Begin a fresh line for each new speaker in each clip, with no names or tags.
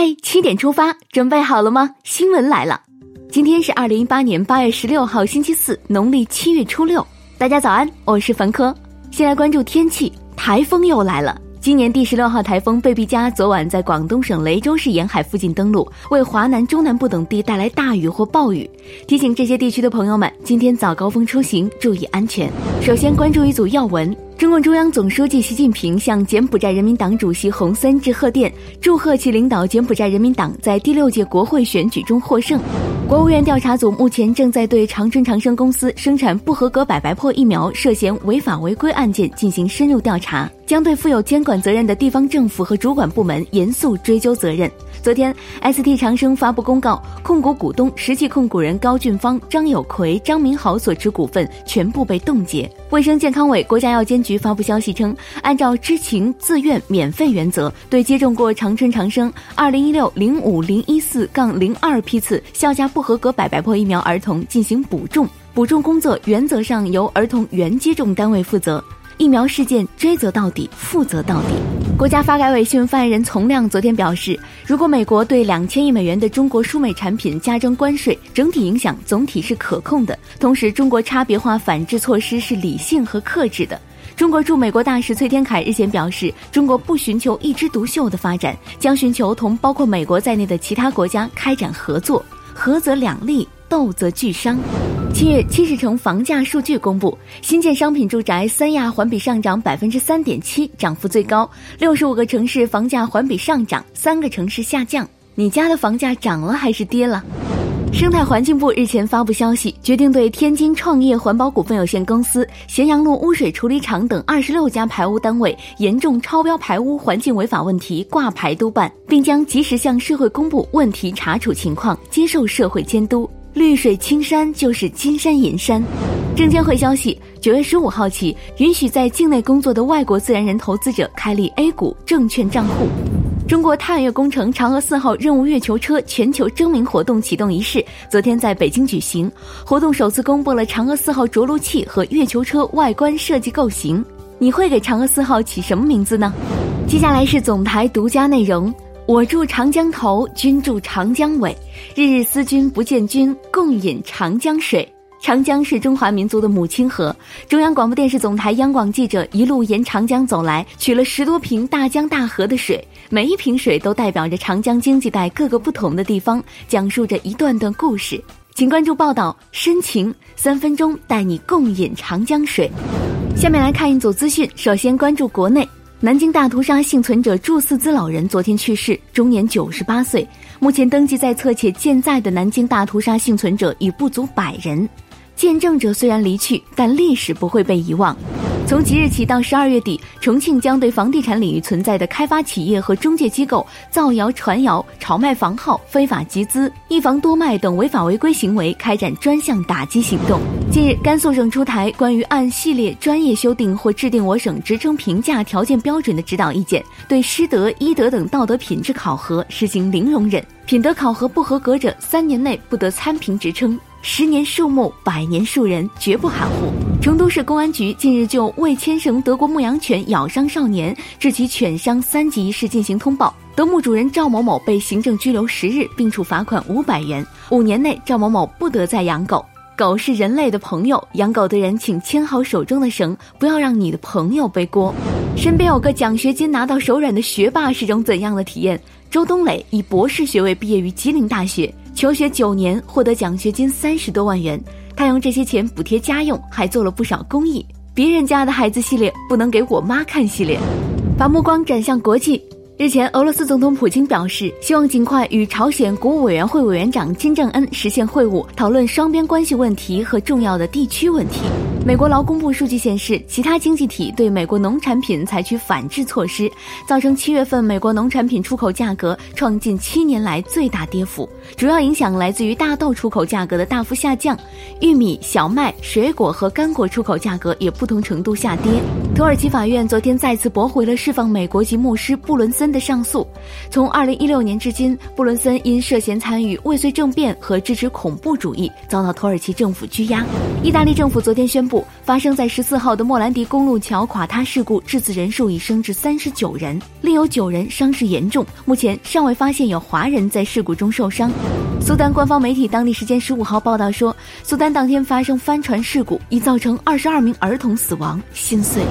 嗨，七点出发，准备好了吗？新闻来了，今天是二零一八年八月十六号，星期四，农历七月初六。大家早安，我是樊科。先来关注天气，台风又来了。今年第十六号台风贝碧嘉昨晚在广东省雷州市沿海附近登陆，为华南、中南部等地带来大雨或暴雨。提醒这些地区的朋友们，今天早高峰出行注意安全。首先关注一组要闻：中共中央总书记习近平向柬埔寨人民党主席洪森致贺电，祝贺其领导柬埔寨人民党在第六届国会选举中获胜。国务院调查组目前正在对长春长生公司生产不合格百白破疫苗涉嫌违法违规案件进行深入调查，将对负有监管责任的地方政府和主管部门严肃追究责任。昨天，ST 长生发布公告，控股股东实际控股人高俊芳、张有奎、张明豪所持股份全部被冻结。卫生健康委、国家药监局发布消息称，按照知情、自愿、免费原则，对接种过长春长生二零一六零五零一四杠零二批次效价不合格百白破疫苗儿童进行补种，补种工作原则上由儿童原接种单位负责。疫苗事件追责到底，负责到底。国家发改委新闻发言人丛亮昨天表示，如果美国对两千亿美元的中国输美产品加征关税，整体影响总体是可控的。同时，中国差别化反制措施是理性和克制的。中国驻美国大使崔天凯日前表示，中国不寻求一枝独秀的发展，将寻求同包括美国在内的其他国家开展合作，合则两利，斗则俱伤。七月七十城房价数据公布，新建商品住宅三亚环比上涨百分之三点七，涨幅最高。六十五个城市房价环比上涨，三个城市下降。你家的房价涨了还是跌了？生态环境部日前发布消息，决定对天津创业环保股份有限公司、咸阳路污水处理厂等二十六家排污单位严重超标排污环境违法问题挂牌督办，并将及时向社会公布问题查处情况，接受社会监督。绿水青山就是金山银山。证监会消息，九月十五号起，允许在境内工作的外国自然人投资者开立 A 股证券账户。中国探月工程嫦娥四号任务月球车全球征名活动启动仪式昨天在北京举行，活动首次公布了嫦娥四号着陆器和月球车外观设计构型。你会给嫦娥四号起什么名字呢？接下来是总台独家内容。我住长江头，君住长江尾，日日思君不见君，共饮长江水。长江是中华民族的母亲河。中央广播电视总台央广记者一路沿长江走来，取了十多瓶大江大河的水，每一瓶水都代表着长江经济带各个不同的地方，讲述着一段段故事。请关注报道，深情三分钟带你共饮长江水。下面来看一组资讯，首先关注国内。南京大屠杀幸存者祝四兹老人昨天去世，终年九十八岁。目前登记在册且健在的南京大屠杀幸存者已不足百人。见证者虽然离去，但历史不会被遗忘。从即日起到十二月底，重庆将对房地产领域存在的开发企业和中介机构造谣传谣、炒卖房号、非法集资、一房多卖等违法违规行为开展专项打击行动。近日，甘肃省出台关于按系列专业修订或制定我省职称评价条件标准的指导意见，对师德、医德等道德品质考核实行零容忍，品德考核不合格者三年内不得参评职称。十年树木，百年树人，绝不含糊。成都市公安局近日就未牵绳德国牧羊犬咬伤少年，致其犬伤三级一事进行通报。德牧主人赵某某被行政拘留十日，并处罚款五百元。五年内，赵某某不得再养狗。狗是人类的朋友，养狗的人请牵好手中的绳，不要让你的朋友背锅。身边有个奖学金拿到手软的学霸是种怎样的体验？周冬磊以博士学位毕业于吉林大学。求学九年，获得奖学金三十多万元，他用这些钱补贴家用，还做了不少公益。别人家的孩子系列不能给我妈看系列，把目光转向国际。日前，俄罗斯总统普京表示，希望尽快与朝鲜国务委员会委员长金正恩实现会晤，讨论双边关系问题和重要的地区问题。美国劳工部数据显示，其他经济体对美国农产品采取反制措施，造成七月份美国农产品出口价格创近七年来最大跌幅。主要影响来自于大豆出口价格的大幅下降，玉米、小麦、水果和干果出口价格也不同程度下跌。土耳其法院昨天再次驳回了释放美国籍牧师布伦森。的上诉。从二零一六年至今，布伦森因涉嫌参与未遂政变和支持恐怖主义，遭到土耳其政府拘押。意大利政府昨天宣布，发生在十四号的莫兰迪公路桥垮塌事故致死人数已升至三十九人，另有九人伤势严重。目前尚未发现有华人在事故中受伤。苏丹官方媒体当地时间十五号报道说，苏丹当天发生帆船事故，已造成二十二名儿童死亡，心碎。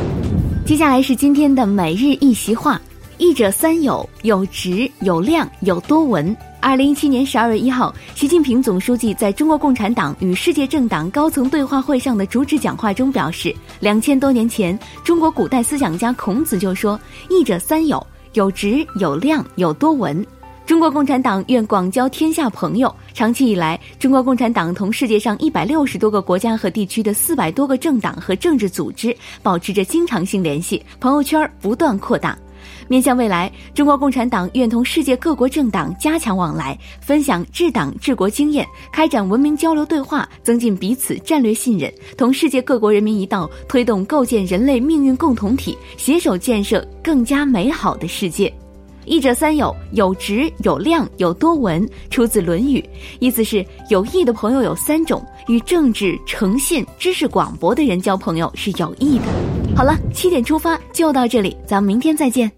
接下来是今天的每日一席话：译者三有，有直，有量，有多闻。二零一七年十二月一号，习近平总书记在中国共产党与世界政党高层对话会上的主旨讲话中表示，两千多年前，中国古代思想家孔子就说：“译者三有，有直，有量，有多闻。”中国共产党愿广交天下朋友。长期以来，中国共产党同世界上一百六十多个国家和地区的四百多个政党和政治组织保持着经常性联系，朋友圈不断扩大。面向未来，中国共产党愿同世界各国政党加强往来，分享治党治国经验，开展文明交流对话，增进彼此战略信任，同世界各国人民一道，推动构建人类命运共同体，携手建设更加美好的世界。译者三有：有直、有量、有多闻，出自《论语》，意思是有益的朋友有三种，与正直、诚信、知识广博的人交朋友是有益的。好了，七点出发就到这里，咱们明天再见。